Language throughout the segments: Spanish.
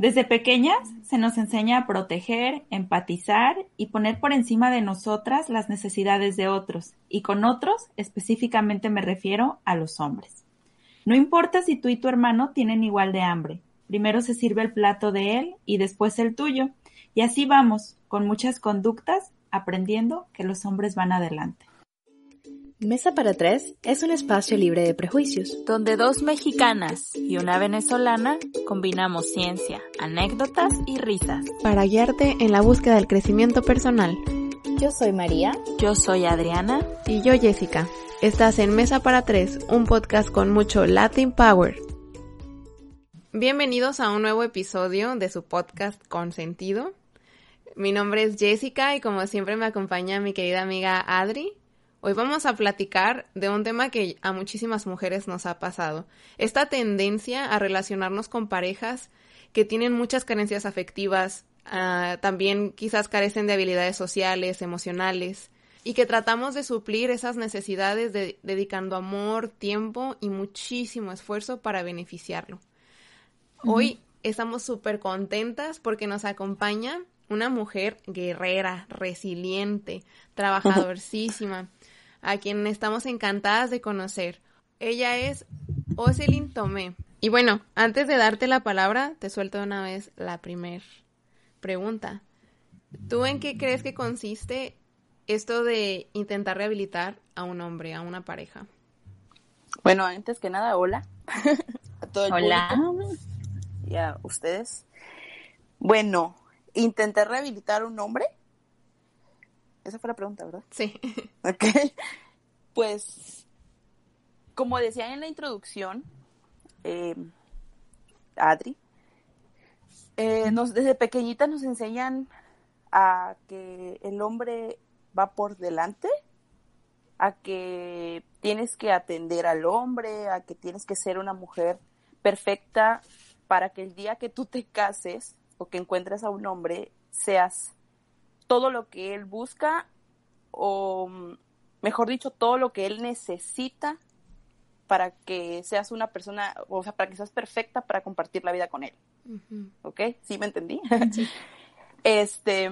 Desde pequeñas se nos enseña a proteger, empatizar y poner por encima de nosotras las necesidades de otros, y con otros específicamente me refiero a los hombres. No importa si tú y tu hermano tienen igual de hambre, primero se sirve el plato de él y después el tuyo, y así vamos, con muchas conductas, aprendiendo que los hombres van adelante. Mesa para Tres es un espacio libre de prejuicios, donde dos mexicanas y una venezolana combinamos ciencia, anécdotas y risas. Para guiarte en la búsqueda del crecimiento personal. Yo soy María. Yo soy Adriana. Y yo Jessica. Estás en Mesa para Tres, un podcast con mucho Latin Power. Bienvenidos a un nuevo episodio de su podcast Con Sentido. Mi nombre es Jessica y como siempre me acompaña mi querida amiga Adri. Hoy vamos a platicar de un tema que a muchísimas mujeres nos ha pasado. Esta tendencia a relacionarnos con parejas que tienen muchas carencias afectivas, uh, también quizás carecen de habilidades sociales, emocionales, y que tratamos de suplir esas necesidades de, dedicando amor, tiempo y muchísimo esfuerzo para beneficiarlo. Hoy estamos súper contentas porque nos acompaña una mujer guerrera, resiliente, trabajadorcísima a quien estamos encantadas de conocer. Ella es Oselin Tomé. Y bueno, antes de darte la palabra, te suelto una vez la primer pregunta. ¿Tú en qué crees que consiste esto de intentar rehabilitar a un hombre, a una pareja? Bueno, antes que nada, hola a todo el hola. Público y a ustedes. Bueno, intentar rehabilitar a un hombre esa fue la pregunta, ¿verdad? Sí. Ok. Pues, como decía en la introducción, eh, Adri, eh, nos, desde pequeñitas nos enseñan a que el hombre va por delante, a que tienes que atender al hombre, a que tienes que ser una mujer perfecta para que el día que tú te cases o que encuentres a un hombre seas todo lo que él busca o, mejor dicho, todo lo que él necesita para que seas una persona, o sea, para que seas perfecta para compartir la vida con él. ¿Ok? ¿Sí me entendí? Sí. Este,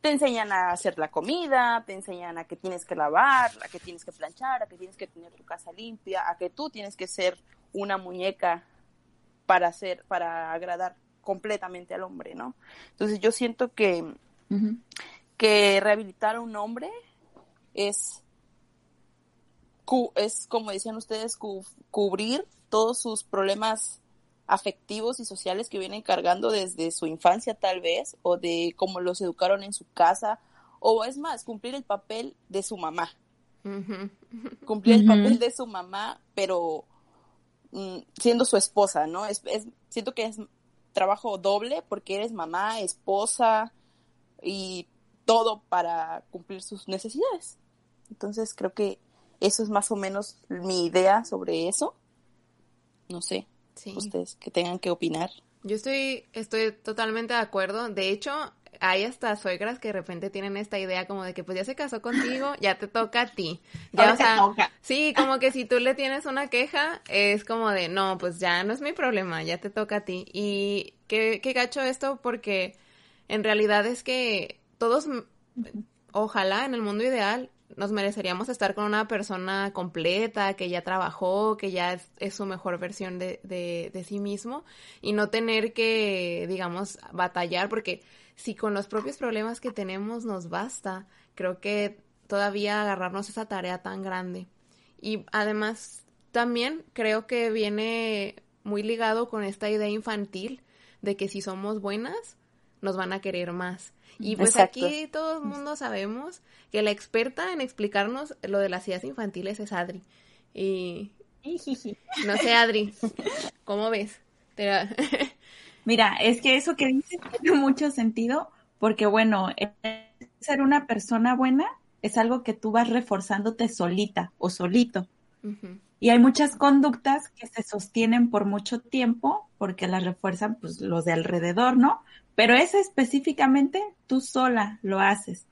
te enseñan a hacer la comida, te enseñan a que tienes que lavar, a que tienes que planchar, a que tienes que tener tu casa limpia, a que tú tienes que ser una muñeca para hacer, para agradar completamente al hombre, ¿no? Entonces yo siento que uh -huh. que rehabilitar a un hombre es, cu es como decían ustedes, cu cubrir todos sus problemas afectivos y sociales que vienen cargando desde su infancia tal vez, o de cómo los educaron en su casa, o es más, cumplir el papel de su mamá. Uh -huh. Cumplir uh -huh. el papel de su mamá, pero mm, siendo su esposa, ¿no? Es, es, siento que es trabajo doble porque eres mamá, esposa y todo para cumplir sus necesidades. Entonces creo que eso es más o menos mi idea sobre eso. No sé, sí. ustedes que tengan que opinar. Yo estoy, estoy totalmente de acuerdo. De hecho, hay hasta suegras que de repente tienen esta idea como de que pues ya se casó contigo, ya te toca a ti. Ya, o sea, toca. Sí, como que si tú le tienes una queja, es como de, no, pues ya no es mi problema, ya te toca a ti. Y qué, qué gacho esto porque en realidad es que todos, ojalá en el mundo ideal, nos mereceríamos estar con una persona completa, que ya trabajó, que ya es, su mejor versión de, de, de, sí mismo y no tener que, digamos, batallar, porque si con los propios problemas que tenemos nos basta, creo que todavía agarrarnos esa tarea tan grande. Y además, también creo que viene muy ligado con esta idea infantil de que si somos buenas, nos van a querer más. Y pues Exacto. aquí todo el mundo sabemos que la experta en explicarnos lo de las ideas infantiles es Adri. Y no sé, Adri, ¿cómo ves? Te... Mira, es que eso que dices tiene mucho sentido porque, bueno, ser una persona buena es algo que tú vas reforzándote solita o solito. Y hay muchas conductas que se sostienen por mucho tiempo porque las refuerzan pues los de alrededor, ¿no? Pero esa específicamente tú sola lo haces.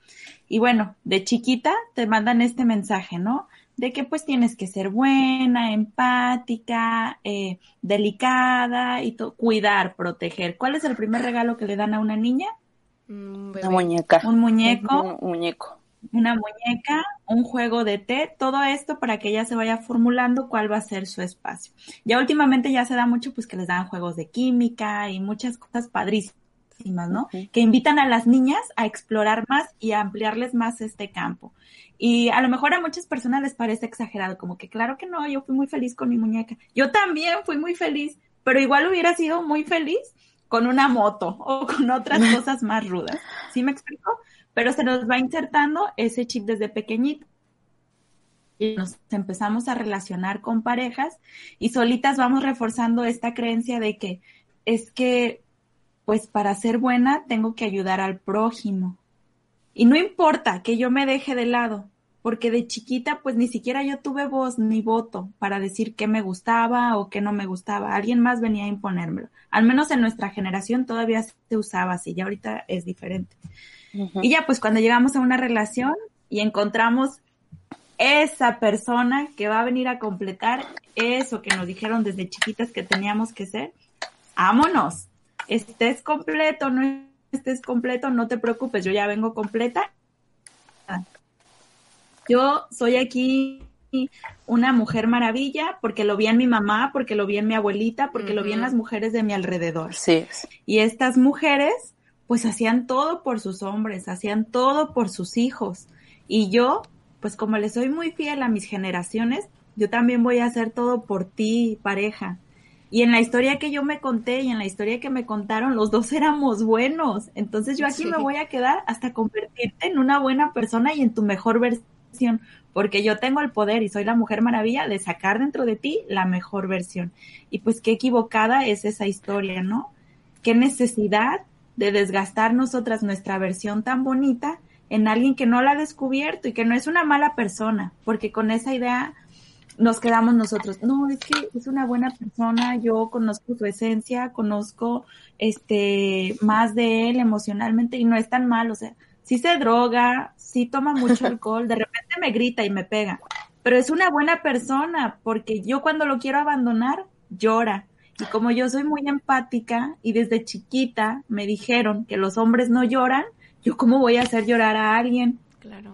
Y bueno, de chiquita te mandan este mensaje, ¿no? De que pues tienes que ser buena, empática, eh, delicada y cuidar, proteger. ¿Cuál es el primer regalo que le dan a una niña? Una muñeca. Un muñeco. Un muñeco una muñeca, un juego de té, todo esto para que ella se vaya formulando cuál va a ser su espacio. Ya últimamente ya se da mucho pues que les dan juegos de química y muchas cosas padrísimas, ¿no? Que invitan a las niñas a explorar más y a ampliarles más este campo. Y a lo mejor a muchas personas les parece exagerado, como que claro que no, yo fui muy feliz con mi muñeca. Yo también fui muy feliz, pero igual hubiera sido muy feliz con una moto o con otras cosas más rudas. ¿Sí me explico? pero se nos va insertando ese chip desde pequeñito. Y nos empezamos a relacionar con parejas y solitas vamos reforzando esta creencia de que es que, pues para ser buena tengo que ayudar al prójimo. Y no importa que yo me deje de lado, porque de chiquita pues ni siquiera yo tuve voz ni voto para decir qué me gustaba o qué no me gustaba. Alguien más venía a imponérmelo. Al menos en nuestra generación todavía se usaba así, ya ahorita es diferente. Y ya pues cuando llegamos a una relación y encontramos esa persona que va a venir a completar eso que nos dijeron desde chiquitas que teníamos que ser, vámonos. Estés completo, no estés completo, no te preocupes, yo ya vengo completa. Yo soy aquí una mujer maravilla porque lo vi en mi mamá, porque lo vi en mi abuelita, porque lo vi en las mujeres de mi alrededor. Sí. Y estas mujeres pues hacían todo por sus hombres, hacían todo por sus hijos. Y yo, pues como le soy muy fiel a mis generaciones, yo también voy a hacer todo por ti, pareja. Y en la historia que yo me conté y en la historia que me contaron, los dos éramos buenos. Entonces yo aquí me voy a quedar hasta convertirte en una buena persona y en tu mejor versión, porque yo tengo el poder y soy la mujer maravilla de sacar dentro de ti la mejor versión. Y pues qué equivocada es esa historia, ¿no? Qué necesidad de desgastar nosotras nuestra versión tan bonita en alguien que no la ha descubierto y que no es una mala persona, porque con esa idea nos quedamos nosotros. No, es que es una buena persona, yo conozco su esencia, conozco este más de él emocionalmente y no es tan mal, o sea, si se droga, si toma mucho alcohol, de repente me grita y me pega, pero es una buena persona porque yo cuando lo quiero abandonar llora y como yo soy muy empática y desde chiquita me dijeron que los hombres no lloran, yo cómo voy a hacer llorar a alguien. Claro.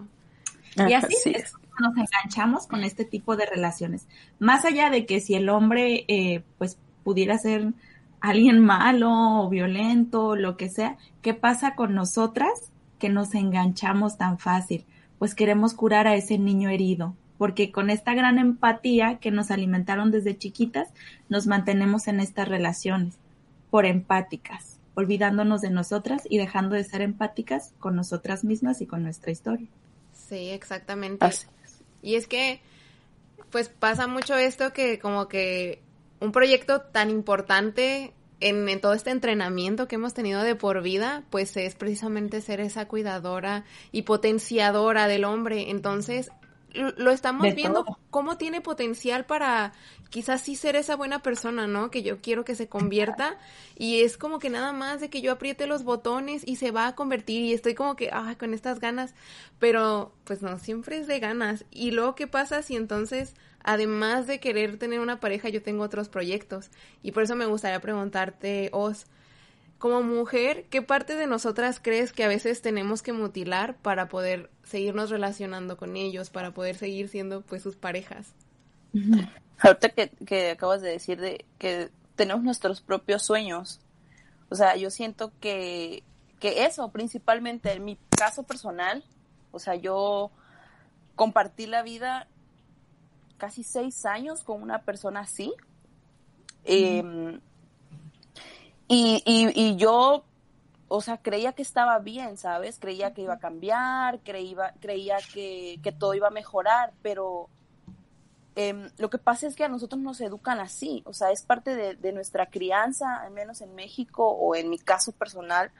Y así es. Nos enganchamos con este tipo de relaciones. Más allá de que si el hombre eh, pues pudiera ser alguien malo o violento o lo que sea, ¿qué pasa con nosotras que nos enganchamos tan fácil? Pues queremos curar a ese niño herido, porque con esta gran empatía que nos alimentaron desde chiquitas, nos mantenemos en estas relaciones por empáticas, olvidándonos de nosotras y dejando de ser empáticas con nosotras mismas y con nuestra historia. Sí, exactamente. Y es que, pues pasa mucho esto que como que un proyecto tan importante en, en, todo este entrenamiento que hemos tenido de por vida, pues es precisamente ser esa cuidadora y potenciadora del hombre. Entonces, lo estamos viendo cómo tiene potencial para quizás sí ser esa buena persona, ¿no? Que yo quiero que se convierta y es como que nada más de que yo apriete los botones y se va a convertir y estoy como que, ah, con estas ganas, pero pues no, siempre es de ganas. Y luego, ¿qué pasa si entonces, además de querer tener una pareja, yo tengo otros proyectos? Y por eso me gustaría preguntarte, Os, como mujer, ¿qué parte de nosotras crees que a veces tenemos que mutilar para poder seguirnos relacionando con ellos, para poder seguir siendo pues sus parejas? Ahorita que, que acabas de decir de que tenemos nuestros propios sueños, o sea, yo siento que, que eso, principalmente en mi caso personal, o sea, yo compartí la vida casi seis años con una persona así. Y, y, y yo, o sea, creía que estaba bien, ¿sabes? Creía que iba a cambiar, creía, creía que, que todo iba a mejorar, pero Em, lo que pasa es que a nosotros nos educan así, o sea, es parte de, nuestra crianza, al menos en México o en mi caso personal,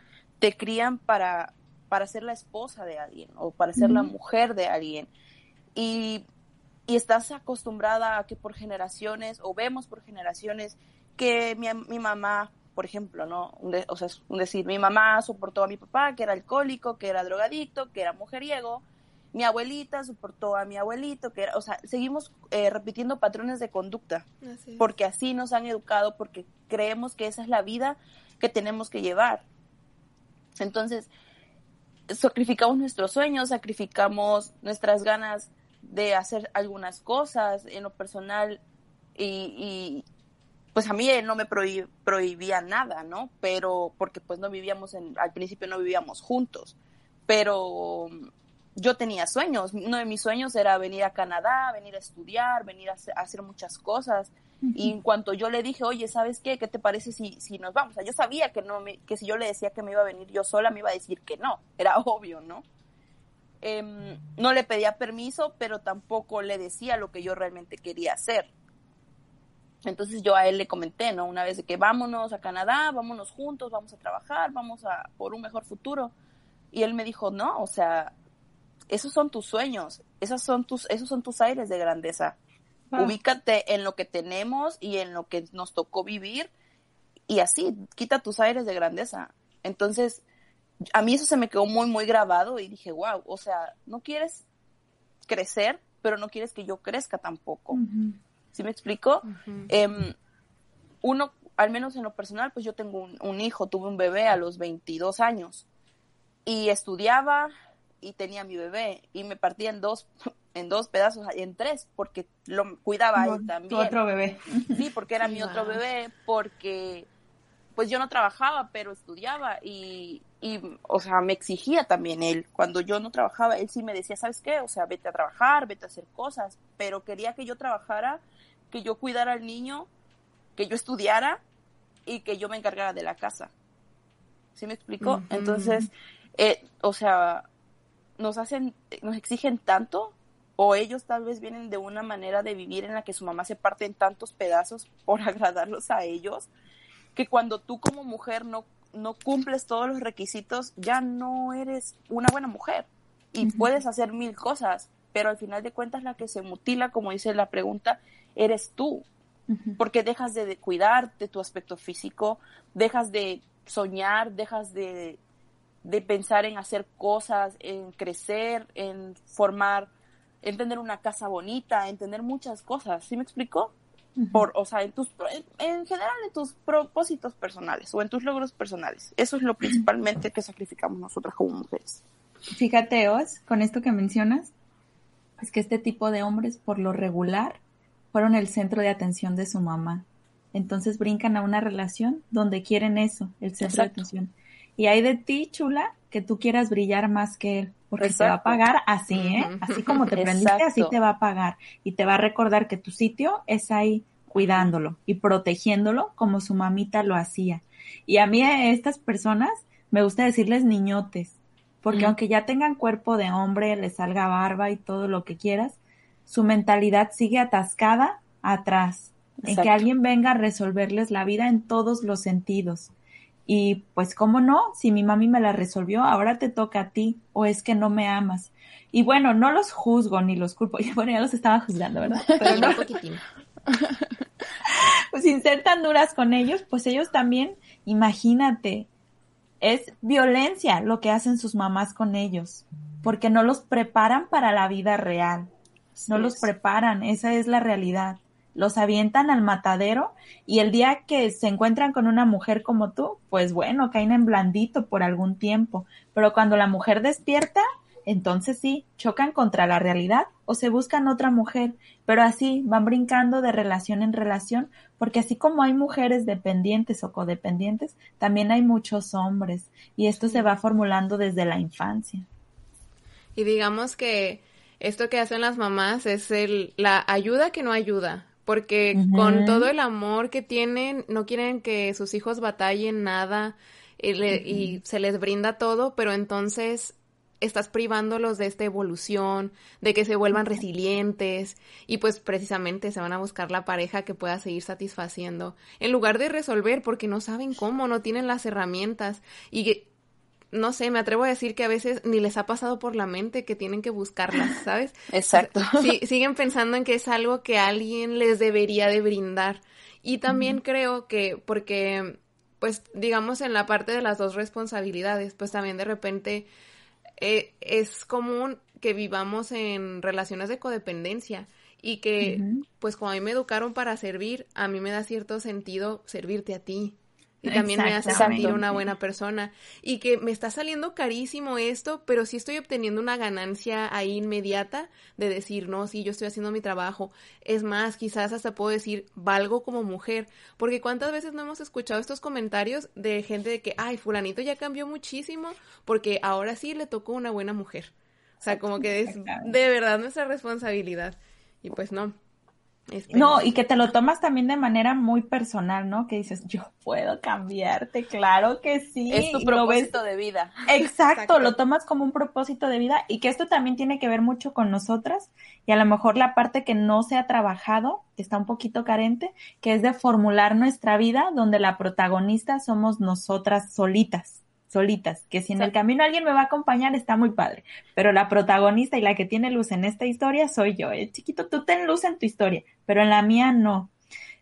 te crían para, para ser la esposa de alguien o para ser la mujer de alguien. Y, y, estás acostumbrada a que por generaciones, o vemos por generaciones, que mi, mi mamá, por ejemplo, ¿no? o sea, es un decir, mi mamá soportó a mi papá, que era alcohólico, que era drogadicto, que era mujeriego, mi abuelita soportó a mi abuelito, que era, o sea, seguimos eh, repitiendo patrones de conducta, porque así nos han educado, porque creemos que esa es la vida que tenemos que llevar. Entonces, sacrificamos nuestros sueños, sacrificamos nuestras ganas de hacer algunas cosas en lo personal y, pues a mí él no me prohibía nada, ¿no? Pero porque pues no vivíamos en, al principio no vivíamos juntos, pero yo tenía sueños. Uno de mis sueños era venir a Canadá, venir a estudiar, venir a hacer, muchas cosas. Y en cuanto yo le dije, oye, ¿sabes qué? ¿Qué te parece si, si nos vamos? O sea, yo sabía que, no me, que si yo le decía que me iba a venir yo sola, me iba a decir que no. Era obvio, ¿no? Em, no le pedía permiso, pero tampoco le decía lo que yo realmente quería hacer. Entonces yo a él le comenté, ¿no? Una vez de que vámonos a Canadá, vámonos juntos, vamos a trabajar, vamos a por un mejor futuro. Y él me dijo, no, o sea, esos son tus sueños, esos son tus, esos son tus aires de grandeza. Ah. Ubícate en lo que tenemos y en lo que nos tocó vivir y así, quita tus aires de grandeza. Entonces, a mí eso se me quedó muy, muy grabado y dije, wow, o sea, no quieres crecer, pero no quieres que yo crezca tampoco. ¿Sí me explico? Em, uno, al menos en lo personal, pues yo tengo un, un, hijo, tuve un bebé a los 22 años. Y estudiaba, y tenía mi bebé y me partía en dos en dos pedazos en tres porque lo cuidaba él también. otro bebé. Sí porque era mi otro bebé porque pues yo no trabajaba pero estudiaba y, y o sea me exigía también él. Cuando yo no trabajaba él sí me decía sabes qué o sea vete a trabajar vete a hacer cosas pero quería que yo trabajara que yo cuidara al niño que yo estudiara y que yo me encargara de la casa. ¿sí me explico? entonces eh, o sea nos hacen, nos exigen tanto, o ellos tal vez vienen de una manera de vivir en la que su mamá se parte en tantos pedazos por agradarlos a ellos, que cuando tú como mujer no, no cumples todos los requisitos, ya no eres una buena mujer y puedes hacer mil cosas, pero al final de cuentas la que se mutila, como dice la pregunta, eres tú, porque dejas de cuidar de tu aspecto físico, dejas de soñar, dejas de de pensar en hacer cosas, en crecer, en formar, en tener una casa bonita, en tener muchas cosas. ¿Sí me explico? Por, o sea, en tus, en, general en tus propósitos personales o en tus logros personales. Eso es lo principalmente que sacrificamos nosotras como mujeres. Fíjate, Os, con esto que mencionas, es que este tipo de hombres, por lo regular, fueron el centro de atención de su mamá. Entonces brincan a una relación donde quieren eso, el centro de atención. Y hay de ti, chula, que tú quieras brillar más que él, porque te va a pagar así, ¿eh? Así como te prendiste, así te va a pagar. Y te va a recordar que tu sitio es ahí cuidándolo y protegiéndolo como su mamita lo hacía. Y a mí a estas personas me gusta decirles niñotes, porque aunque ya tengan cuerpo de hombre, les salga barba y todo lo que quieras, su mentalidad sigue atascada atrás, en que alguien venga a resolverles la vida en todos los sentidos. Y pues, ¿cómo no? Si mi mami me la resolvió, ahora te toca a ti, o es que no me amas. Y bueno, no los juzgo ni los culpo. Bueno, ya los estaba juzgando, ¿verdad? Pero no. pues sin ser tan duras con ellos, pues ellos también, imagínate, es violencia lo que hacen sus mamás con ellos, porque no los preparan para la vida real. No los preparan, esa es la realidad los avientan al matadero y el día que se encuentran con una mujer como tú, pues bueno, caen en blandito por algún tiempo, pero cuando la mujer despierta, entonces sí, chocan contra la realidad o se buscan otra mujer, pero así van brincando de relación en relación, porque así como hay mujeres dependientes o codependientes, también hay muchos hombres. Y esto se va formulando desde la infancia. Y digamos que esto que hacen las mamás es el, la ayuda que no ayuda, porque con todo el amor que tienen, no quieren que sus hijos batallen nada y, se les brinda todo, pero entonces estás privándolos de esta evolución, de que se vuelvan resilientes y pues precisamente se van a buscar la pareja que pueda seguir satisfaciendo en lugar de resolver porque no saben cómo, no tienen las herramientas y no sé, me atrevo a decir que a veces ni les ha pasado por la mente que tienen que buscarlas, ¿sabes? Exacto. Sí, siguen pensando en que es algo que alguien les debería de brindar. Y también creo que porque pues digamos en la parte de las dos responsabilidades, pues también de repente eh, es común que vivamos en relaciones de codependencia y que, pues como a mí me educaron para servir, a mí me da cierto sentido servirte a ti, y también me hace sentir una buena persona. Y que me está saliendo carísimo esto, pero sí estoy obteniendo una ganancia ahí inmediata de decir, no, sí, yo estoy haciendo mi trabajo. Es más, quizás hasta puedo decir, valgo como mujer. Porque cuántas veces no hemos escuchado estos comentarios de gente de que, ay, fulanito ya cambió muchísimo porque ahora sí le tocó una buena mujer. O sea, como que es de verdad nuestra responsabilidad. Y pues no, este, no, y que te lo tomas también de manera muy personal, ¿no? Que dices, yo puedo cambiarte, claro que sí. Es tu propósito de vida. Exacto, lo tomas como un propósito de vida y que esto también tiene que ver mucho con nosotras y a lo mejor la parte que no se ha trabajado, que está un poquito carente, que es de formular nuestra vida donde la protagonista somos nosotras solitas solitas, que si en el camino alguien me va a acompañar está muy padre, pero la protagonista y la que tiene luz en esta historia soy yo, ¿eh? chiquito, tú ten luz en tu historia, pero en la mía no.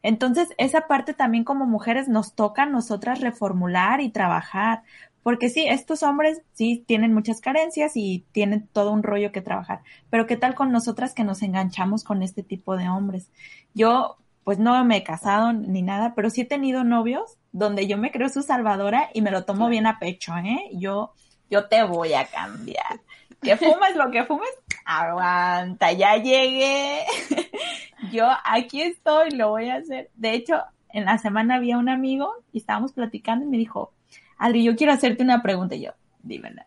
Entonces, esa parte también como mujeres nos toca a nosotras reformular y trabajar, porque sí, estos hombres sí tienen muchas carencias y tienen todo un rollo que trabajar, pero ¿qué tal con nosotras que nos enganchamos con este tipo de hombres? Yo, pues no me he casado ni nada, pero sí he tenido novios donde yo me creo su salvadora y me lo tomo bien a pecho, ¿eh? Yo, yo te voy a cambiar. Que fumes lo que fumes, aguanta, ya llegué. yo aquí estoy, lo voy a hacer. De hecho, en la semana había un amigo y estábamos platicando y me dijo, Adri, yo quiero hacerte una pregunta. Y yo, dímela.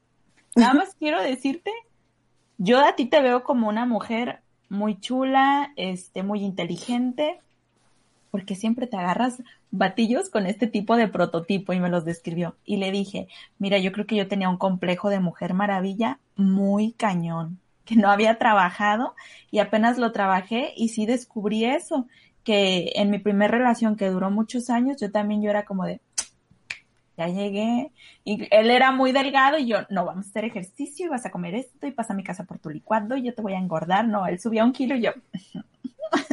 Nada más quiero decirte, yo a ti te veo como una mujer muy chula, este, muy inteligente, porque siempre te agarras batillos con este tipo de prototipo y me los describió. Y le dije, mira, yo creo que yo tenía un complejo de mujer maravilla muy cañón, que no había trabajado y apenas lo trabajé y sí descubrí eso, que en mi primer relación que duró muchos años, yo también yo era como de, ya llegué. Y él era muy delgado y yo, no, vamos a hacer ejercicio y vas a comer esto y pasa a mi casa por tu licuado y yo te voy a engordar. No, él subía un kilo y yo,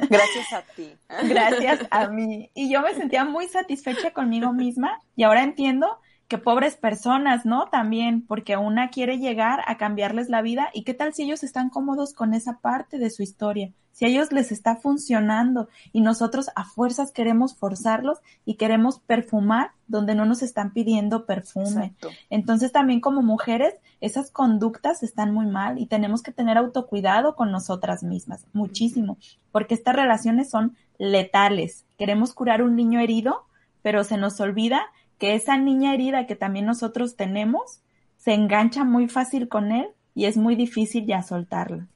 Gracias a ti. Gracias a mí. Y yo me sentía muy satisfecha conmigo misma y ahora entiendo que pobres personas, ¿no? También, porque una quiere llegar a cambiarles la vida y qué tal si ellos están cómodos con esa parte de su historia, si a ellos les está funcionando y nosotros a fuerzas queremos forzarlos y queremos perfumar donde no nos están pidiendo perfume. Entonces también como mujeres esas conductas están muy mal y tenemos que tener autocuidado con nosotras mismas, muchísimo, porque estas relaciones son letales. Queremos curar un niño herido, pero se nos olvida que esa niña herida que también nosotros tenemos se engancha muy fácil con él y es muy difícil ya soltarla.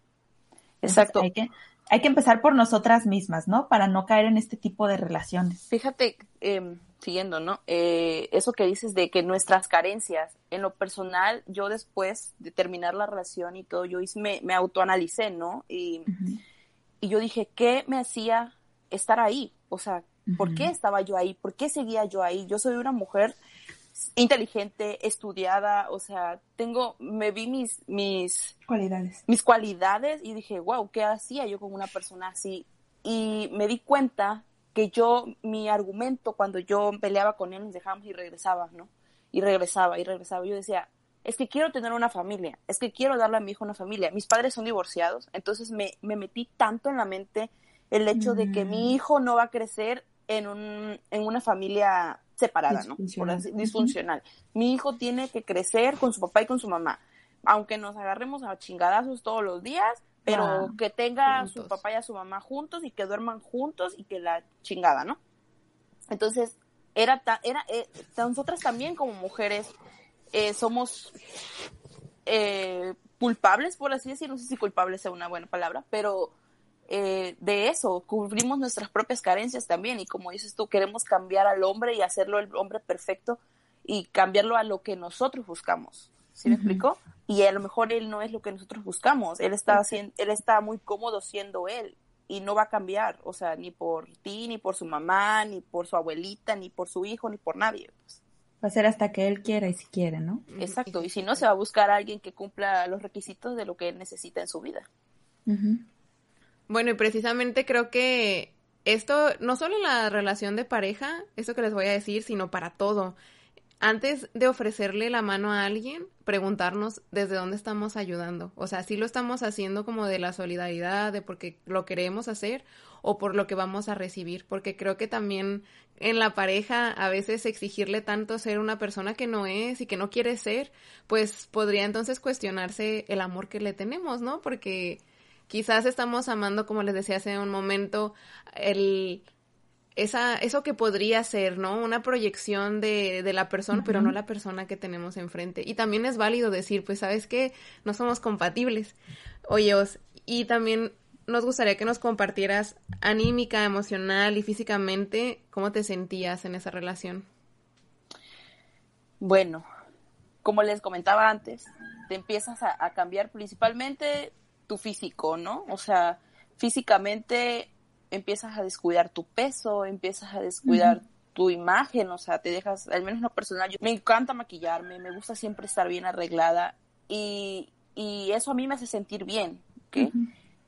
Exacto. hay, que, hay que empezar por nosotras mismas, ¿no? Para no caer en este tipo de relaciones. Fíjate, eh, siguiendo, ¿no? Eh, eso que dices de que nuestras carencias, en lo personal, yo después de terminar la relación y todo, yo me, me autoanalicé, ¿no? Y, y yo dije, ¿qué me hacía estar ahí? O sea, ¿Por qué estaba yo ahí? ¿Por qué seguía yo ahí? Yo soy una mujer inteligente, estudiada, o sea, tengo, me vi mis, mis cualidades. Mis cualidades y dije, wow, ¿qué hacía yo con una persona así? Y me di cuenta que yo, mi argumento cuando yo peleaba con él, nos dejábamos y regresaba, ¿no? Y regresaba y regresaba. Yo decía, es que quiero tener una familia, es que quiero darle a mi hijo una familia. Mis padres son divorciados, entonces me, me metí tanto en la mente el hecho de que mi mm. hijo no va a crecer en, un, en una familia separada, ¿no? disfuncional. Mi hijo tiene que crecer con su papá y con su mamá. Aunque nos agarremos a chingadazos todos los días, pero que tenga a su papá y a su mamá juntos y que duerman juntos y que la chingada, ¿no? Entonces, era, era eh, nosotras también como mujeres eh, somos eh, culpables, por así decirlo, no sé si culpables sea una buena palabra, pero eh, de eso, cubrimos nuestras propias carencias también y como dices tú, queremos cambiar al hombre y hacerlo el hombre perfecto y cambiarlo a lo que nosotros buscamos. ¿Sí me explico? y a lo mejor él no es lo que nosotros buscamos, él está, haciendo, él está muy cómodo siendo él y no va a cambiar, o sea, ni por ti, ni por su mamá, ni por su abuelita, ni por su hijo, ni por nadie. Pues. Va a ser hasta que él quiera y si quiere, ¿no? Exacto, y si no, se va a buscar a alguien que cumpla los requisitos de lo que él necesita en su vida. Bueno, y precisamente creo que esto, no solo en la relación de pareja, eso que les voy a decir, sino para todo antes de ofrecerle la mano a alguien, preguntarnos desde dónde estamos ayudando. O sea, si lo estamos haciendo como de la solidaridad, de porque lo queremos hacer o por lo que vamos a recibir. Porque creo que también en la pareja a veces exigirle tanto ser una persona que no es y que no quiere ser, pues podría entonces cuestionarse el amor que le tenemos, ¿no? Porque quizás estamos amando, como les decía hace un momento, el esa, eso que podría ser, ¿no? Una proyección de, de la persona, pero no la persona que tenemos enfrente. Y también es válido decir, pues, ¿sabes qué? No somos compatibles. Oye, y también nos gustaría que nos compartieras anímica, emocional y físicamente, ¿cómo te sentías en esa relación? Bueno, como les comentaba antes, te empiezas a, a cambiar principalmente tu físico, ¿no? O sea, físicamente empiezas a descuidar tu peso, empiezas a descuidar tu imagen, o sea, te dejas, al menos lo personal, yo, me encanta maquillarme, me gusta siempre estar bien arreglada y, y eso a mí me hace sentir bien, ¿ok?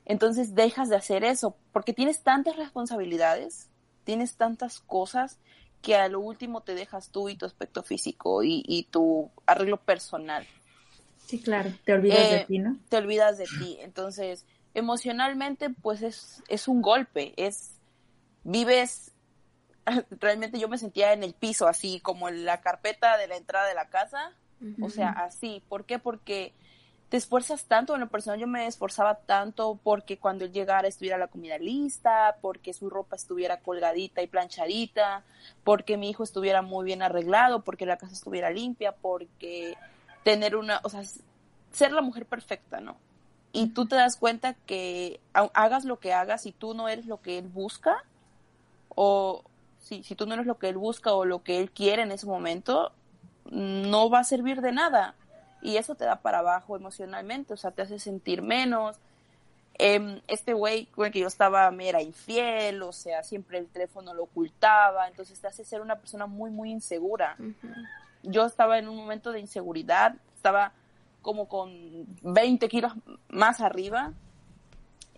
Entonces dejas de hacer eso porque tienes tantas responsabilidades, tienes tantas cosas que a lo último te dejas tú y tu aspecto físico y, y tu arreglo personal. Sí, claro, te olvidas de Eh, ti, ¿no? Te olvidas de ti. Entonces, emocionalmente, pues es, es un golpe, es, vives, realmente yo me sentía en el piso, así como en la carpeta de la entrada de la casa, o sea, así. ¿Por qué? Porque te esfuerzas tanto, en lo personal yo me esforzaba tanto porque cuando él llegara estuviera la comida lista, porque su ropa estuviera colgadita y planchadita, porque mi hijo estuviera muy bien arreglado, porque la casa estuviera limpia, porque tener una, o sea, ser la mujer perfecta, ¿no? Y tú te das cuenta que ha- hagas lo que hagas, si tú no eres lo que él busca, o si, si tú no eres lo que él busca o lo que él quiere en ese momento, no va a servir de nada. Y eso te da para abajo emocionalmente, o sea, te hace sentir menos. Em, este güey con el que yo estaba me era infiel, o sea, siempre el teléfono lo ocultaba, entonces te hace ser una persona muy, muy insegura. Yo estaba en un momento de inseguridad, estaba como con 20 kilos más arriba,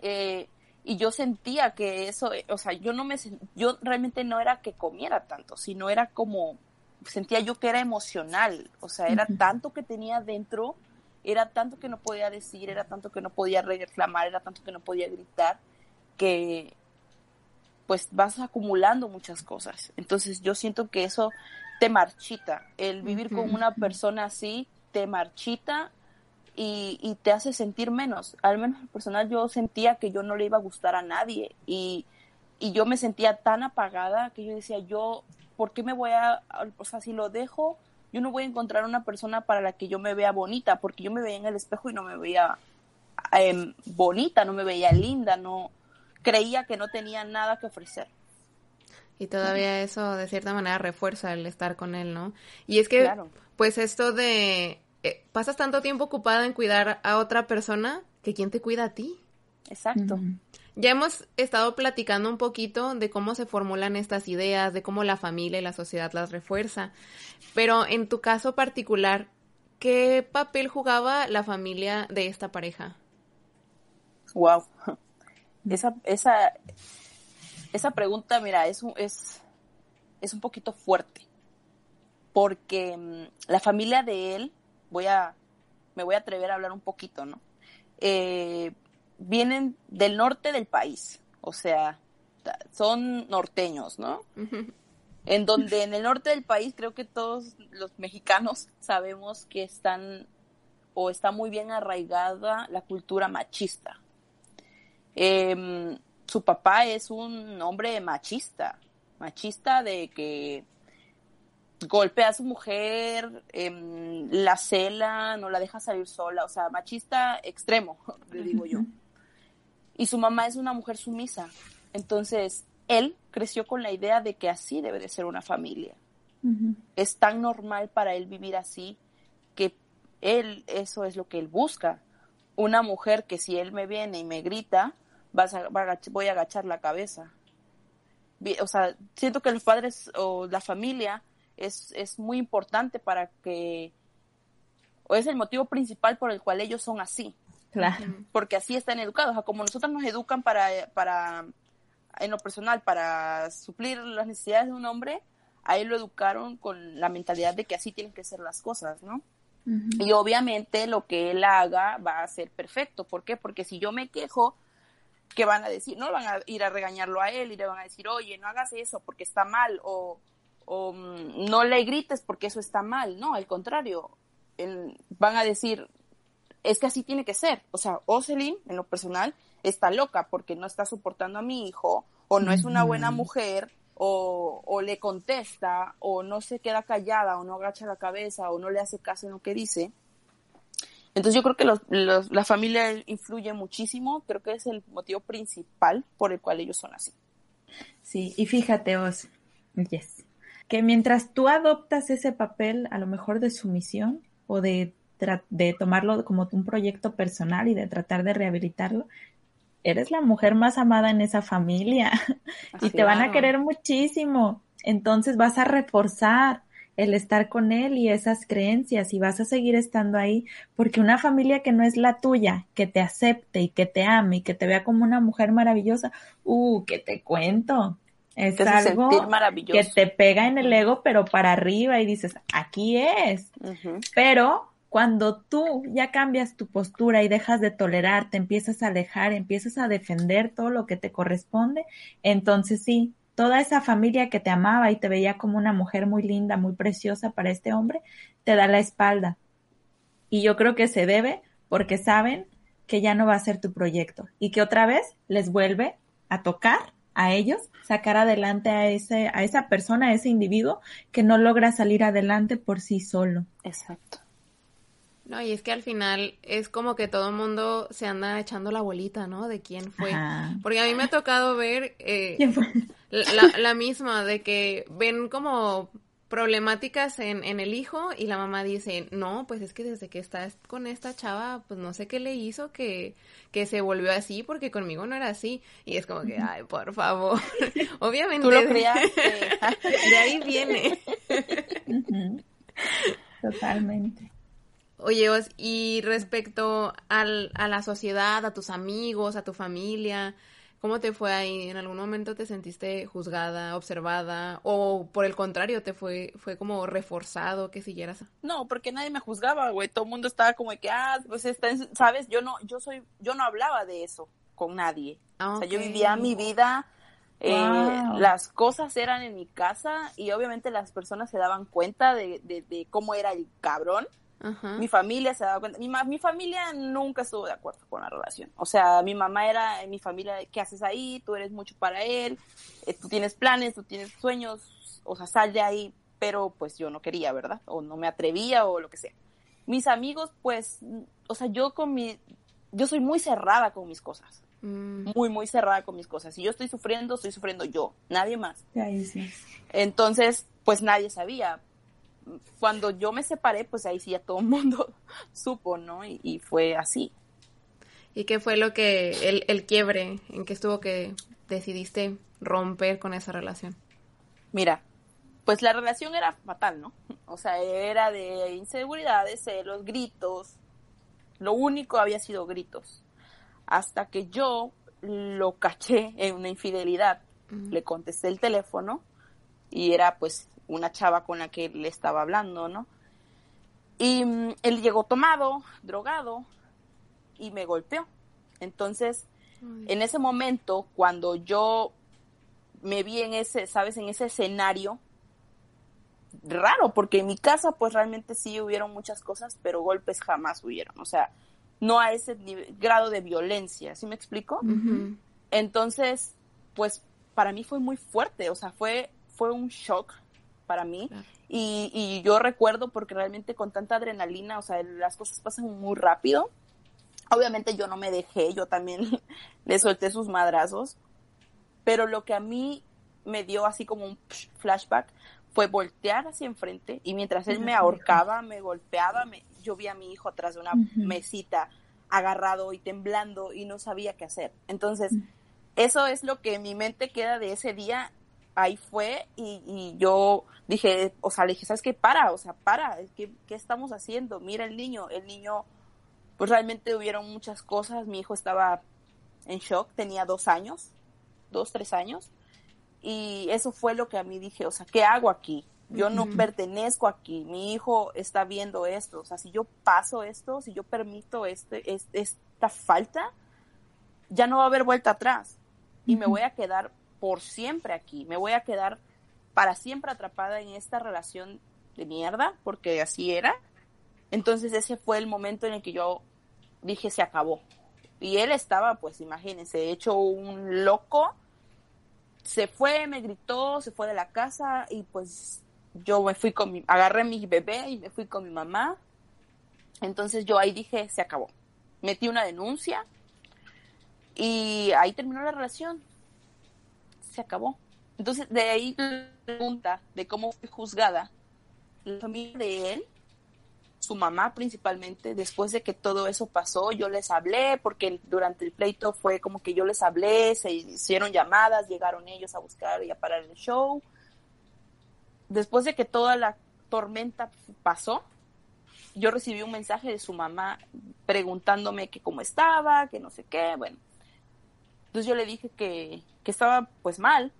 eh, y yo sentía que eso, eh, o sea, yo no me, yo realmente no era que comiera tanto, sino era como, sentía yo que era emocional, o sea, era tanto que tenía dentro, era tanto que no podía decir, era tanto que no podía reclamar, era tanto que no podía gritar, que pues vas acumulando muchas cosas. Entonces yo siento que eso te marchita, el vivir con una persona así te marchita y, y te hace sentir menos. Al menos en personal yo sentía que yo no le iba a gustar a nadie y, y yo me sentía tan apagada que yo decía, yo, ¿por qué me voy a, o sea, si lo dejo, yo no voy a encontrar una persona para la que yo me vea bonita, porque yo me veía en el espejo y no me veía em, bonita, no me veía linda, no creía que no tenía nada que ofrecer. Y todavía eso de cierta manera refuerza el estar con él, ¿no? Y es que, Claro. pues esto de, eh, pasas tanto tiempo ocupada en cuidar a otra persona que quién te cuida a ti. Exacto. Ya hemos estado platicando un poquito de cómo se formulan estas ideas, de cómo la familia y la sociedad las refuerza. Pero en tu caso particular, ¿qué papel jugaba la familia de esta pareja? Wow. Esa, esa, esa pregunta, mira, es un, es, es un poquito fuerte. Porque mm, la familia de él, voy a, me voy a atrever a hablar un poquito, ¿no? Eh, vienen del norte del país, o sea, son norteños, ¿no? En donde en el norte del país creo que todos los mexicanos sabemos que están o está muy bien arraigada la cultura machista. Em, su papá es un hombre machista, machista de que golpea a su mujer, em, la cela, no la deja salir sola, o sea, machista extremo, le digo yo. Y su mamá es una mujer sumisa. Entonces, él creció con la idea de que así debe de ser una familia. Es tan normal para él vivir así que él, eso es lo que él busca. Una mujer que si él me viene y me grita, vas a, voy a agachar la cabeza. O sea, siento que los padres o la familia es, es muy importante para que, o es el motivo principal por el cual ellos son así. Claro. Porque así están educados. O sea, como nosotros nos educan para, para, en lo personal, para suplir las necesidades de un hombre, a él lo educaron con la mentalidad de que así tienen que ser las cosas, ¿no? Y obviamente lo que él haga va a ser perfecto. ¿Por qué? Porque si yo me quejo, ¿qué van a decir? No van a ir a regañarlo a él y le van a decir, oye, no hagas eso porque está mal, o, o mm, no le grites porque eso está mal. No, al contrario, van a decir, es que así tiene que ser. O sea, Ocelin, en lo personal, está loca porque no está soportando a mi hijo, o no es una buena mujer, o, le contesta, o no se queda callada, o no agacha la cabeza, o no le hace caso en lo que dice. Entonces yo creo que la familia influye muchísimo, creo que es el motivo principal por el cual ellos son así. Sí, y fíjate, Os, yes, que mientras tú adoptas ese papel a lo mejor de sumisión o de, de tomarlo como un proyecto personal y de tratar de rehabilitarlo, eres la mujer más amada en esa familia y te van a querer muchísimo. Entonces vas a reforzar el estar con él y esas creencias y vas a seguir estando ahí porque una familia que no es la tuya, que te acepte y que te ame y que te vea como una mujer maravillosa, uh, que te cuento. Es algo que te pega en el ego, pero para arriba y dices, aquí es. Pero cuando tú ya cambias tu postura y dejas de tolerar, te empiezas a alejar, empiezas a defender todo lo que te corresponde, entonces sí, toda esa familia que te amaba y te veía como una mujer muy linda, muy preciosa para este hombre, te da la espalda. Y yo creo que se debe porque saben que ya no va a ser tu proyecto y que otra vez les vuelve a tocar a ellos sacar adelante a ese a esa persona, a ese individuo que no logra salir adelante por sí solo. Exacto. No, y es que al final es como que todo el mundo se anda echando la bolita, ¿no? De quién fue. Porque a mí me ha tocado ver eh, La, misma, de que ven como problemáticas en, en el hijo y la mamá dice, no, pues es que desde que estás con esta chava, pues no sé qué le hizo que, que se volvió así porque conmigo no era así. Y es como que, ay, por favor. Obviamente. Tú lo de ahí viene. Totalmente. Oye, y respecto al, a la sociedad, a tus amigos, a tu familia, ¿cómo te fue ahí? ¿En algún momento te sentiste juzgada, observada? ¿O por el contrario, te fue, fue como reforzado que siguieras? No, porque nadie me juzgaba, güey. Todo el mundo estaba como que, ah, pues, está, ¿sabes? Yo no, yo soy, yo no hablaba de eso con nadie. O sea, yo vivía mi vida, eh, las cosas eran en mi casa y obviamente las personas se daban cuenta de, de, de cómo era el cabrón mi familia se daba cuenta. Mi, mi familia nunca estuvo de acuerdo con la relación. O sea, mi mamá era en mi familia, ¿qué haces ahí? Tú eres mucho para él, eh, tú tienes planes, tú tienes sueños, o sea, sal de ahí. Pero pues yo no quería, ¿verdad? O no me atrevía o lo que sea. Mis amigos, pues, o sea, yo con mi, yo soy muy cerrada con mis cosas. Mm. Muy, muy cerrada con mis cosas. Si yo estoy sufriendo, estoy sufriendo yo, nadie más. Entonces, pues nadie sabía cuando yo me separé, pues ahí sí ya todo el mundo supo, ¿no? Y, fue así. ¿Y qué fue lo que, el, el quiebre en que estuvo que decidiste romper con esa relación? Mira, pues la relación era fatal, ¿no? O sea, era de inseguridades, los gritos. Lo único había sido gritos. Hasta que yo lo caché en una infidelidad. Le contesté el teléfono y era pues una chava con la que le estaba hablando, ¿no? Y mm, él llegó tomado, drogado, y me golpeó. Entonces, en ese momento, cuando yo me vi en ese, ¿sabes? En ese escenario, raro, porque en mi casa, pues realmente sí hubieron muchas cosas, pero golpes jamás hubieron. O sea, no a ese grado de violencia, ¿sí me explico? Entonces, pues para mí fue muy fuerte, o sea, fue, fue un shock para mí. Y, y, yo recuerdo porque realmente con tanta adrenalina, o sea, las cosas pasan muy rápido. Obviamente yo no me dejé, yo también le solté sus madrazos, pero lo que a mí me dio así como un flashback fue voltear hacia enfrente y mientras él me ahorcaba, me golpeaba, me, yo vi a mi hijo atrás de una mesita agarrado y temblando y no sabía qué hacer. Entonces, eso es lo que en mi mente queda de ese día. Ahí fue y, yo dije, o sea, le dije, ¿sabes qué? Para, o sea, para, ¿qué, ¿qué estamos haciendo? Mira el niño, el niño, pues realmente hubieron muchas cosas. Mi hijo estaba en shock, tenía dos años, dos, tres años. Y eso fue lo que a mí dije, o sea, ¿qué hago aquí? Yo no pertenezco aquí, mi hijo está viendo esto, o sea, si yo paso esto, si yo permito este, esta falta, ya no va a haber vuelta atrás y me voy a quedar por siempre aquí, me voy a quedar para siempre atrapada en esta relación de mierda, porque así era. Entonces ese fue el momento en el que yo dije, se acabó. Y él estaba, pues imagínense, hecho un loco. Se fue, me gritó, se fue de la casa y pues yo me fui con mi, agarré mi bebé y me fui con mi mamá. Entonces yo ahí dije, se acabó. Metí una denuncia y ahí terminó la relación. Se acabó. Entonces de ahí la pregunta de cómo fue juzgada la familia de él, su mamá principalmente, después de que todo eso pasó, yo les hablé, porque durante el pleito fue como que yo les hablé, se hicieron llamadas, llegaron ellos a buscar y a parar el show después de que toda la tormenta pasó, yo recibí un mensaje de su mamá preguntándome que cómo estaba, que no sé qué, bueno. Entonces yo le dije que, que estaba pues mal.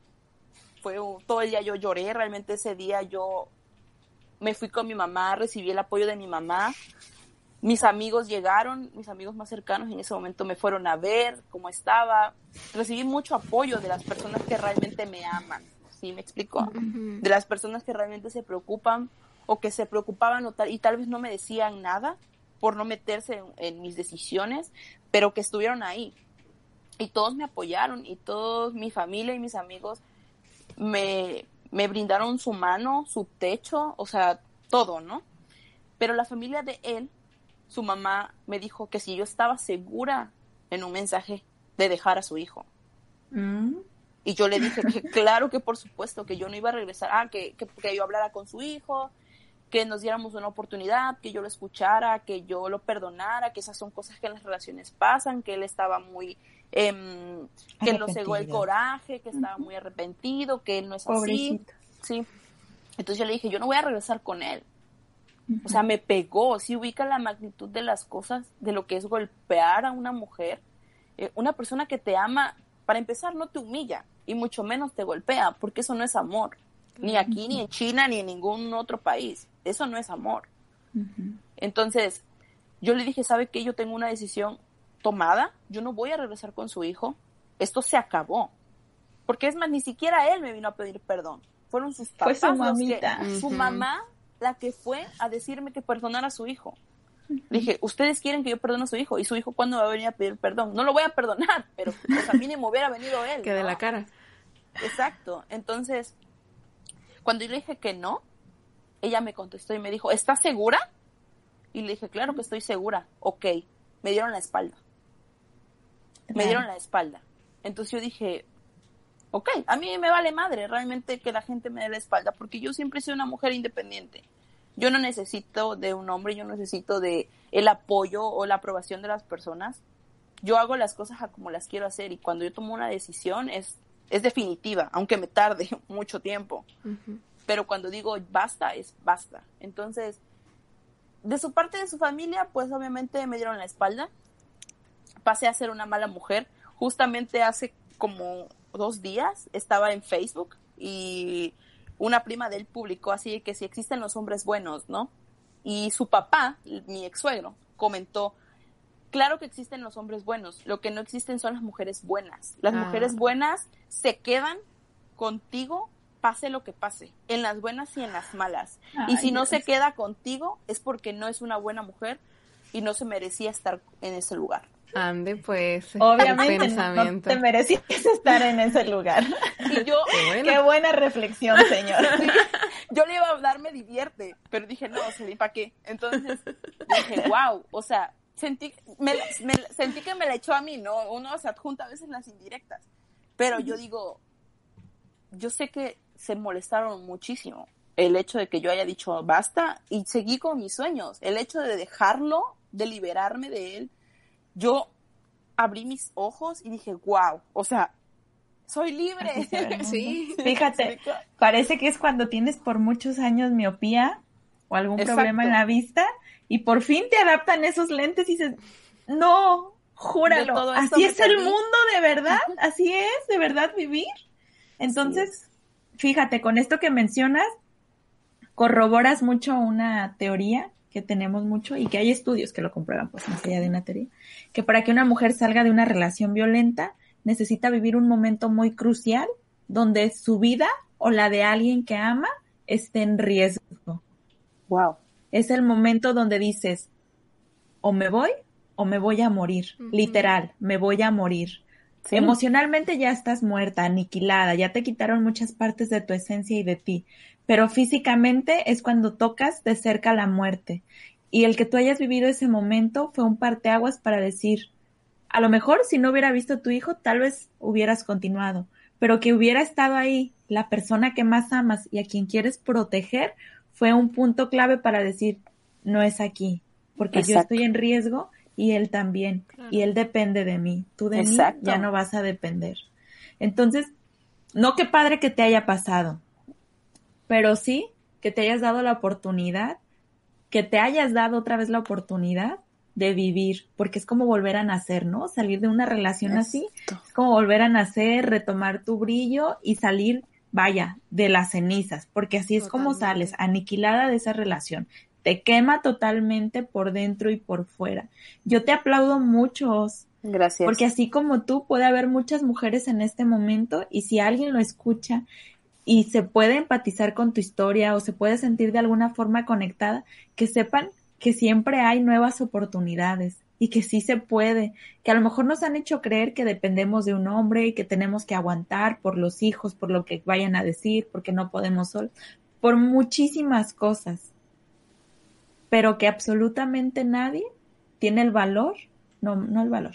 Fue todo el día yo lloré, realmente ese día yo me fui con mi mamá, recibí el apoyo de mi mamá. Mis amigos llegaron, mis amigos más cercanos en ese momento me fueron a ver cómo estaba. Recibí mucho apoyo de las personas que realmente me aman. ¿sí me explico? De las personas que realmente se preocupan o que se preocupaban o tal, y tal vez no me decían nada por no meterse en, mis decisiones, pero que estuvieron ahí. Y todos me apoyaron y todos, mi familia y mis amigos me, me brindaron su mano, su techo, o sea, todo, ¿no? Pero la familia de él, su mamá me dijo que si yo estaba segura en un mensaje de dejar a su hijo. Mm. Y yo le dije que claro que por supuesto, que yo no iba a regresar, ah, que, que, que, yo hablara con su hijo, que nos diéramos una oportunidad, que yo lo escuchara, que yo lo perdonara, que esas son cosas que en las relaciones pasan, que él estaba muy, eh, que lo cegó el coraje, que estaba muy arrepentido, que él no es así. Sí. Entonces yo le dije, yo no voy a regresar con él. O sea, me pegó, si ubica la magnitud de las cosas, de lo que es golpear a una mujer. Eh, una persona que te ama, para empezar, no te humilla y mucho menos te golpea, porque eso no es amor. Ni aquí, ni en China, ni en ningún otro país. Eso no es amor. Entonces, yo le dije, ¿sabe qué? Yo tengo una decisión tomada. Yo no voy a regresar con su hijo. Esto se acabó. Porque es más, ni siquiera él me vino a pedir perdón. Fueron sus papás. Fue su mamita. Su mamá la que fue a decirme que perdonara a su hijo. Le dije, ustedes quieren que yo perdone a su hijo. ¿Y su hijo cuándo va a venir a pedir perdón? No lo voy a perdonar, pero pues, a mínimo hubiera venido él. Que de la cara. Exacto. Entonces, cuando yo le dije que no, ella me contestó y me dijo, ¿estás segura? Y le dije, claro que estoy segura. Ok. Me dieron la espalda. Me dieron la espalda. Entonces yo dije, ok, a mí me vale madre realmente que la gente me dé la espalda, porque yo siempre he sido una mujer independiente. Yo no necesito de un hombre, yo necesito de el apoyo o la aprobación de las personas. Yo hago las cosas como las quiero hacer y cuando yo tomo una decisión es, es definitiva, aunque me tarde mucho tiempo. Pero cuando digo basta, es basta. Entonces, de su parte de su familia, pues obviamente me dieron la espalda. Pasé a ser una mala mujer. Justamente hace como dos días estaba en Facebook y una prima de él publicó así que si existen los hombres buenos, ¿no? Y su papá, mi ex suegro, comentó, claro que existen los hombres buenos, lo que no existen son las mujeres buenas. Las ah. mujeres buenas se quedan contigo pase lo que pase, en las buenas y en las malas. y si no se queda contigo es porque no es una buena mujer y no se merecía estar en ese lugar. Ande, pues. Obviamente no te merecías estar en ese lugar. Y yo, qué buena, reflexión, señor. yo le iba a dar me divierte, pero dije, no, ¿para qué? Entonces dije, wow, o sea, sentí, me, sentí que me la echó a mí, ¿no? Uno se adjunta a veces las indirectas. Pero yo digo, yo sé que se molestaron muchísimo. el hecho de que yo haya dicho basta y seguí con mis sueños, el hecho de dejarlo, de liberarme de él, yo abrí mis ojos y dije, wow, o sea, soy libre. Sí. Fíjate, parece que es cuando tienes por muchos años miopía o algún problema en la vista y por fin te adaptan esos lentes y dices, no, júralo, así es el mundo de verdad, así es de verdad vivir. Entonces, fíjate, con esto que mencionas, corroboras mucho una teoría que tenemos mucho y que hay estudios que lo comprueban, pues más allá de una teoría, que para que una mujer salga de una relación violenta necesita vivir un momento muy crucial donde su vida o la de alguien que ama esté en riesgo. Wow. Es el momento donde dices, o me voy o me voy a morir, literal, me voy a morir. Emocionalmente ya estás muerta, aniquilada, ya te quitaron muchas partes de tu esencia y de ti, pero físicamente es cuando tocas de cerca la muerte. Y el que tú hayas vivido ese momento fue un parteaguas para decir, a lo mejor si no hubiera visto a tu hijo, tal vez hubieras continuado, pero que hubiera estado ahí la persona que más amas y a quien quieres proteger fue un punto clave para decir, no es aquí, porque yo estoy en riesgo y él también, y él depende de mí, tú de mí ya no vas a depender. Entonces, no qué padre que te haya pasado, pero sí que te hayas dado la oportunidad, que te hayas dado otra vez la oportunidad de vivir, porque es como volver a nacer, ¿no? Salir de una relación así, es como volver a nacer, retomar tu brillo y salir, vaya, de las cenizas, porque así es como sales, aniquilada de esa relación. Te quema totalmente por dentro y por fuera. Yo te aplaudo mucho. Gracias. Porque así como tú, puede haber muchas mujeres en este momento y si alguien lo escucha y se puede empatizar con tu historia o se puede sentir de alguna forma conectada, que sepan que siempre hay nuevas oportunidades y que sí se puede, que a lo mejor nos han hecho creer que dependemos de un hombre y que tenemos que aguantar por los hijos, por lo que vayan a decir, porque no podemos sol, por muchísimas cosas, pero que absolutamente nadie tiene el valor, no, no el valor,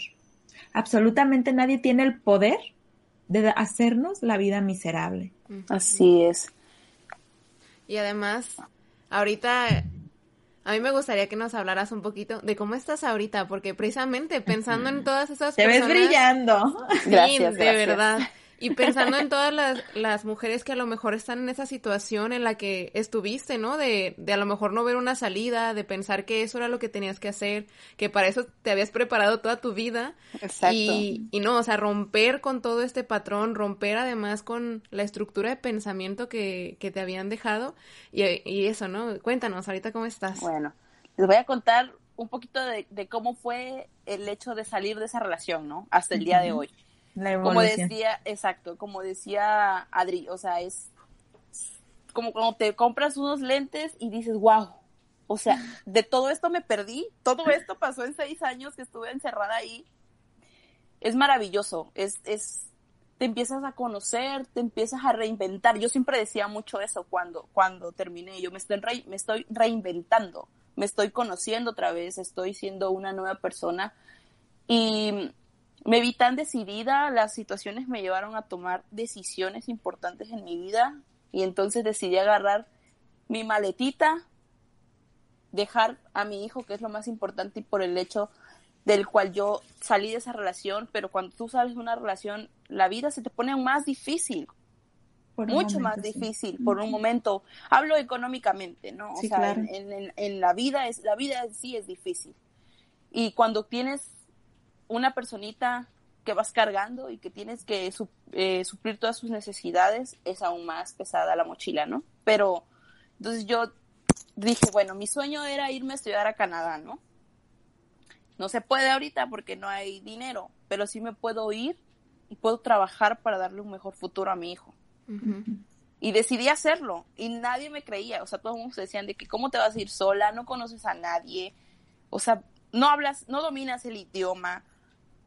absolutamente nadie tiene el poder de hacernos la vida miserable. Así es. Y además, ahorita a mí me gustaría que nos hablaras un poquito de cómo estás ahorita, porque precisamente pensando en todas esas Te ves brillando. Gracias, de verdad. Y pensando en todas las, las, mujeres que a lo mejor están en esa situación en la que estuviste, ¿no? De, de a lo mejor no ver una salida, de pensar que eso era lo que tenías que hacer, que para eso te habías preparado toda tu vida. Exacto. Y, y no, o sea, romper con todo este patrón, romper además con la estructura de pensamiento que, que te habían dejado. Y, y eso, ¿no? Cuéntanos, ahorita cómo estás. Bueno, les voy a contar un poquito de, de cómo fue el hecho de salir de esa relación, ¿no? Hasta el día de hoy como decía, exacto, como decía Adri, o sea, es como cuando te compras unos lentes y dices, wow, o sea, de todo esto me perdí, todo esto pasó en seis años que estuve encerrada ahí. Es maravilloso, es, es, te empiezas a conocer, te empiezas a reinventar. Yo siempre decía mucho eso cuando, cuando terminé, yo me estoy, me estoy reinventando, me estoy conociendo otra vez, estoy siendo una nueva persona. Y me vi tan decidida, las situaciones me llevaron a tomar decisiones importantes en mi vida y entonces decidí agarrar mi maletita, dejar a mi hijo, que es lo más importante y por el hecho del cual yo salí de esa relación, pero cuando tú sales de una relación, la vida se te pone más difícil, mucho más difícil por un momento. Hablo económicamente, ¿no? o sea, en, en, la vida es, la vida en sí es difícil. Y cuando tienes una personita que vas cargando y que tienes que eh, suplir todas sus necesidades, es aún más pesada la mochila, ¿no? Pero entonces yo dije, bueno, mi sueño era irme a estudiar a Canadá, ¿no? No se puede ahorita porque no hay dinero, pero sí me puedo ir y puedo trabajar para darle un mejor futuro a mi hijo. Y decidí hacerlo y nadie me creía, o sea, todos mundo decían de que cómo te vas a ir sola, no conoces a nadie, o sea, no hablas, no dominas el idioma,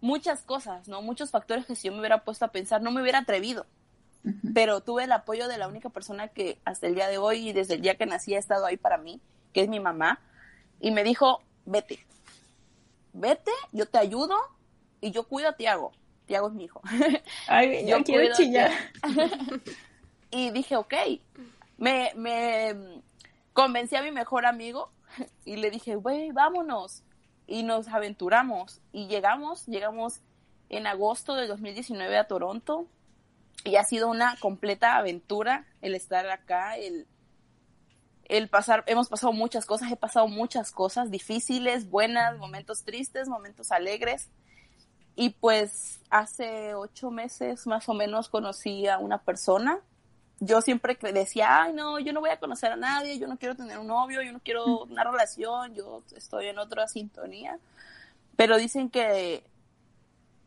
muchas cosas, ¿no? Muchos factores que si yo me hubiera puesto a pensar no me hubiera atrevido. Pero tuve el apoyo de la única persona que hasta el día de hoy y desde el día que nací ha estado ahí para mí, que es mi mamá, y me dijo, vete, vete, yo te ayudo y yo cuido a Tiago. Tiago es mi hijo. Ay, yo quiero chillar. y dije, ok, me, me convencí a mi mejor amigo y le dije, güey, vámonos. Y nos aventuramos y llegamos, llegamos en agosto de 2019 a Toronto y ha sido una completa aventura el estar acá, el, el pasar, hemos pasado muchas cosas, he pasado muchas cosas difíciles, buenas, momentos tristes, momentos alegres. Y pues hace ocho meses más o menos conocí a una persona. Yo siempre decía, ay no, yo no voy a conocer a nadie, yo no quiero tener un novio, yo no quiero una relación, yo estoy en otra sintonía. Pero dicen que,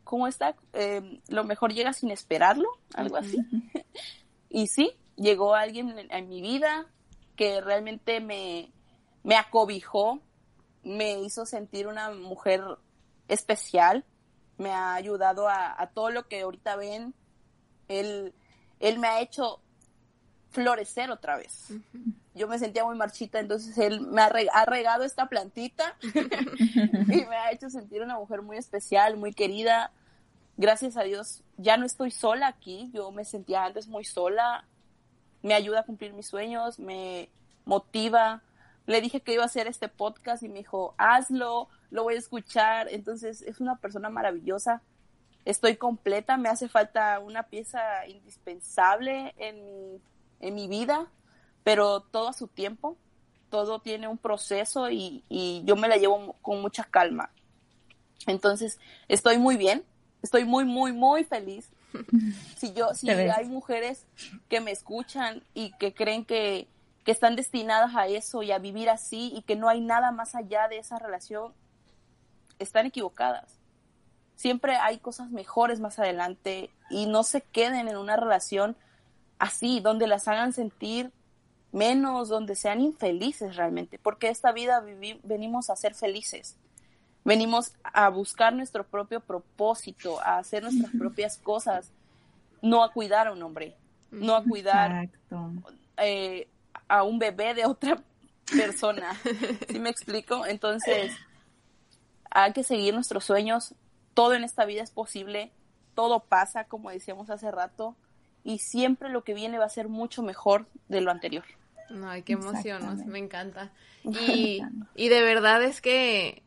¿cómo está? Eh, lo mejor llega sin esperarlo, algo así. y sí, llegó alguien en mi vida, que realmente me, me acobijó, me hizo sentir una mujer especial, me ha ayudado a, todo lo que ahorita ven. Él, él me ha hecho florecer otra vez. Yo me sentía muy marchita, entonces él me ha, regado esta plantita y me ha hecho sentir una mujer muy especial, muy querida. Gracias a Dios, ya no estoy sola aquí, yo me sentía antes muy sola, me ayuda a cumplir mis sueños, me motiva. Le dije que iba a hacer este podcast y me dijo, hazlo, lo voy a escuchar. Entonces es una persona maravillosa. Estoy completa, me hace falta una pieza indispensable en mi, en mi vida, pero todo a su tiempo, todo tiene un proceso y, y yo me la llevo con mucha calma. Entonces, estoy muy bien, estoy muy, muy, muy feliz si yo, si hay mujeres que me escuchan y que creen que, que están destinadas a eso y a vivir así y que no hay nada más allá de esa relación, están equivocadas. Siempre hay cosas mejores más adelante y no se queden en una relación así, donde las hagan sentir menos, donde sean infelices realmente, porque esta vida venimos a ser felices venimos a buscar nuestro propio propósito, a hacer nuestras propias cosas, no a cuidar a un hombre, no a cuidar eh, a un bebé de otra persona. ¿Sí me explico? Entonces, hay que seguir nuestros sueños. Todo en esta vida es posible, todo pasa, como decíamos hace rato, y siempre lo que viene va a ser mucho mejor de lo anterior. Ay, qué emoción, me encanta. Y, y de verdad es que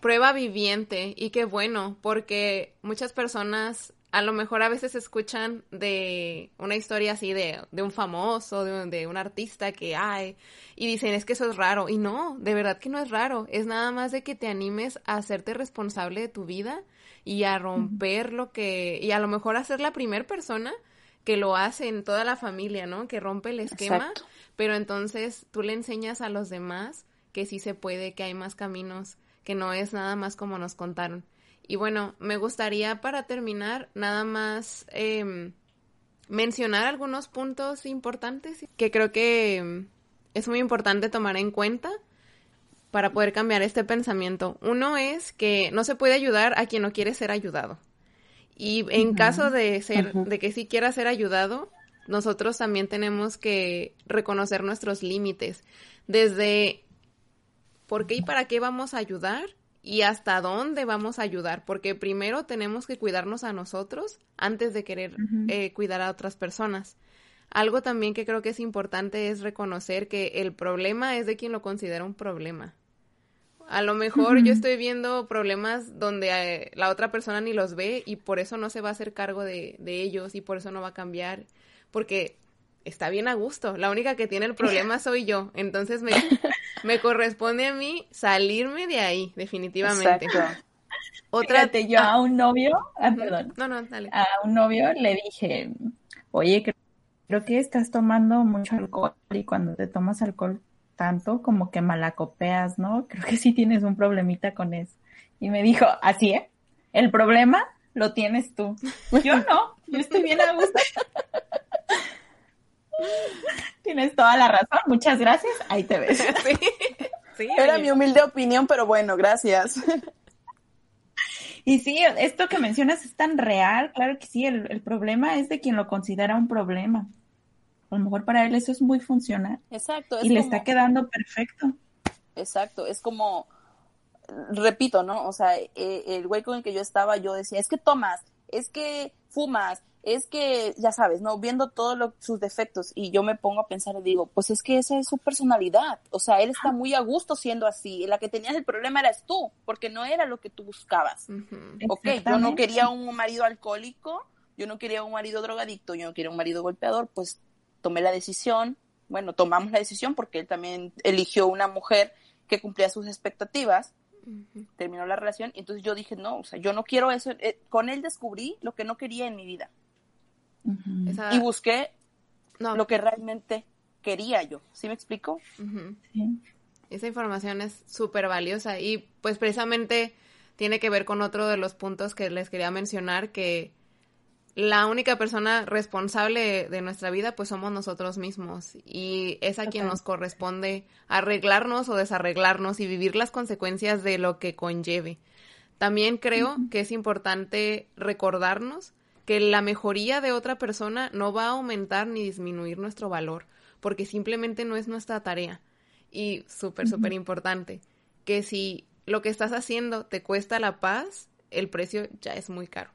prueba viviente y qué bueno, porque muchas personas a lo mejor a veces escuchan de una historia así de, de un famoso, de un, de un artista que hay, y dicen es que eso es raro. Y no, de verdad que no es raro. Es nada más de que te animes a hacerte responsable de tu vida y a romper lo que, y a lo mejor a ser la primera persona que lo hace en toda la familia, ¿no? Que rompe el esquema, pero entonces tú le enseñas a los demás que sí se puede, que hay más caminos que no es nada más como nos contaron. Y bueno, me gustaría para terminar nada más em, mencionar algunos puntos importantes que creo que em, es muy importante tomar en cuenta para poder cambiar este pensamiento. Uno es que no se puede ayudar a quien no quiere ser ayudado. Y en caso de ser, de que sí quiera ser ayudado, nosotros también tenemos que reconocer nuestros límites. Desde por qué y para qué vamos a ayudar y hasta dónde vamos a ayudar, porque primero tenemos que cuidarnos a nosotros antes de querer eh, cuidar a otras personas. Algo también que creo que es importante es reconocer que el problema es de quien lo considera un problema. A lo mejor yo estoy viendo problemas donde eh, la otra persona ni los ve y por eso no se va a hacer cargo de, de ellos y por eso no va a cambiar, porque está bien a gusto. La única que tiene el problema soy yo. Entonces me, me corresponde a mí salirme de ahí, definitivamente. Otra, yo a un novio, ah, perdón. No, no, dale. A un novio le dije, oye, creo que estás tomando mucho alcohol y cuando te tomas alcohol tanto como que malacopeas, ¿no? Creo que sí tienes un problemita con eso. Y me dijo, así, ¿eh? El problema lo tienes tú. Yo no, yo estoy bien a gusto. Tienes toda la razón, muchas gracias, ahí te ves. Sí, Era mi humilde opinión, pero bueno, gracias. Y sí, esto que mencionas es tan real, claro que sí, el, problema es de quien lo considera un problema. A lo mejor para él eso es muy funcional. Exacto. y le está quedando perfecto. Exacto, es como, repito, ¿no? O sea, eh, el güey con el que yo estaba, yo decía, es que tomas, es que fumas, es que, ya sabes, ¿no? Viendo todos sus defectos y yo me pongo a pensar y digo, pues es que esa es su personalidad. O sea, él está muy a gusto siendo así. La que tenías el problema eras tú, porque no era lo que tú buscabas. Ok, yo no quería un marido alcohólico, yo no quería un marido drogadicto, yo no quería un marido golpeador, pues tomé la decisión, bueno, tomamos la decisión porque él también eligió una mujer que cumplía sus expectativas terminó la relación y entonces yo dije, no, o sea, yo no quiero eso. Eh, con él descubrí lo que no quería en mi vida. Y busqué lo que realmente quería yo. ¿Sí me explico? Esa información es súper valiosa y pues precisamente tiene que ver con otro de los puntos que les quería mencionar, que la única persona responsable de nuestra vida pues somos nosotros mismos y es a quien nos corresponde arreglarnos o desarreglarnos y vivir las consecuencias de lo que conlleve. También creo que es importante recordarnos que la mejoría de otra persona no va a aumentar ni disminuir nuestro valor, porque simplemente no es nuestra tarea. Y súper, súper importante, que si lo que estás haciendo te cuesta la paz, el precio ya es muy caro.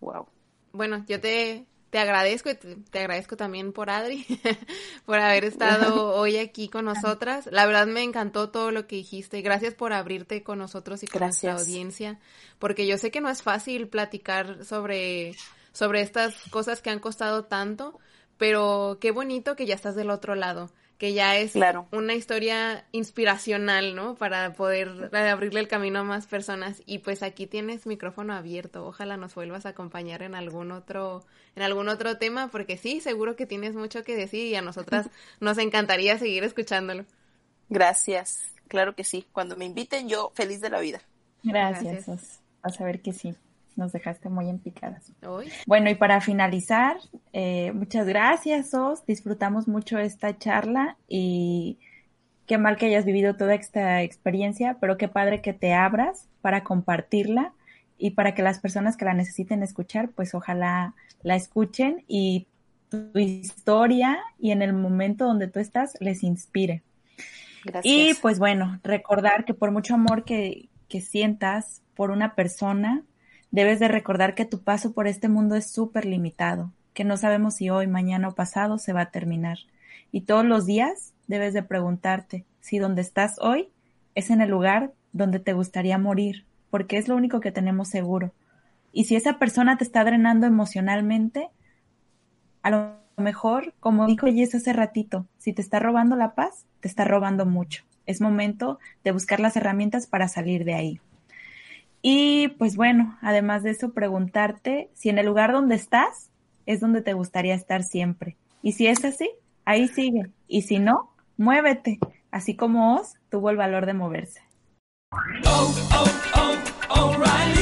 Wow. Bueno, yo te, te agradezco y te, agradezco también por Adri, por haber estado hoy aquí con nosotras. La verdad me encantó todo lo que dijiste. Gracias por abrirte con nosotros y con nuestra audiencia, porque yo sé que no es fácil platicar sobre, sobre estas cosas que han costado tanto, pero qué bonito que ya estás del otro lado que ya es una historia inspiracional, ¿no? Para poder abrirle el camino a más personas. Y pues aquí tienes micrófono abierto. Ojalá nos vuelvas a acompañar en algún otro, en algún otro tema, porque sí, seguro que tienes mucho que decir y a nosotras nos encantaría seguir escuchándolo. Gracias, claro que sí. Cuando me inviten, yo feliz de la vida. Gracias. Gracias. A saber que sí nos dejaste muy en picadas. Bueno, y para finalizar, eh, muchas gracias, Os. Disfrutamos mucho esta charla y qué mal que hayas vivido toda esta experiencia, pero qué padre que te abras para compartirla y para que las personas que la necesiten escuchar, pues ojalá la escuchen y tu historia y en el momento donde tú estás les inspire. Gracias. Y pues bueno, recordar que por mucho amor que, que sientas por una persona, Debes de recordar que tu paso por este mundo es súper limitado, que no sabemos si hoy, mañana o pasado se va a terminar. Y todos los días debes de preguntarte si donde estás hoy es en el lugar donde te gustaría morir, porque es lo único que tenemos seguro. Y si esa persona te está drenando emocionalmente, a lo mejor, como dijo Jess hace ratito, si te está robando la paz, te está robando mucho. Es momento de buscar las herramientas para salir de ahí. Y pues bueno, además de eso, preguntarte si en el lugar donde estás es donde te gustaría estar siempre. Y si es así, ahí sigue. Y si no, muévete, así como Oz tuvo el valor de moverse. Oh, oh, oh,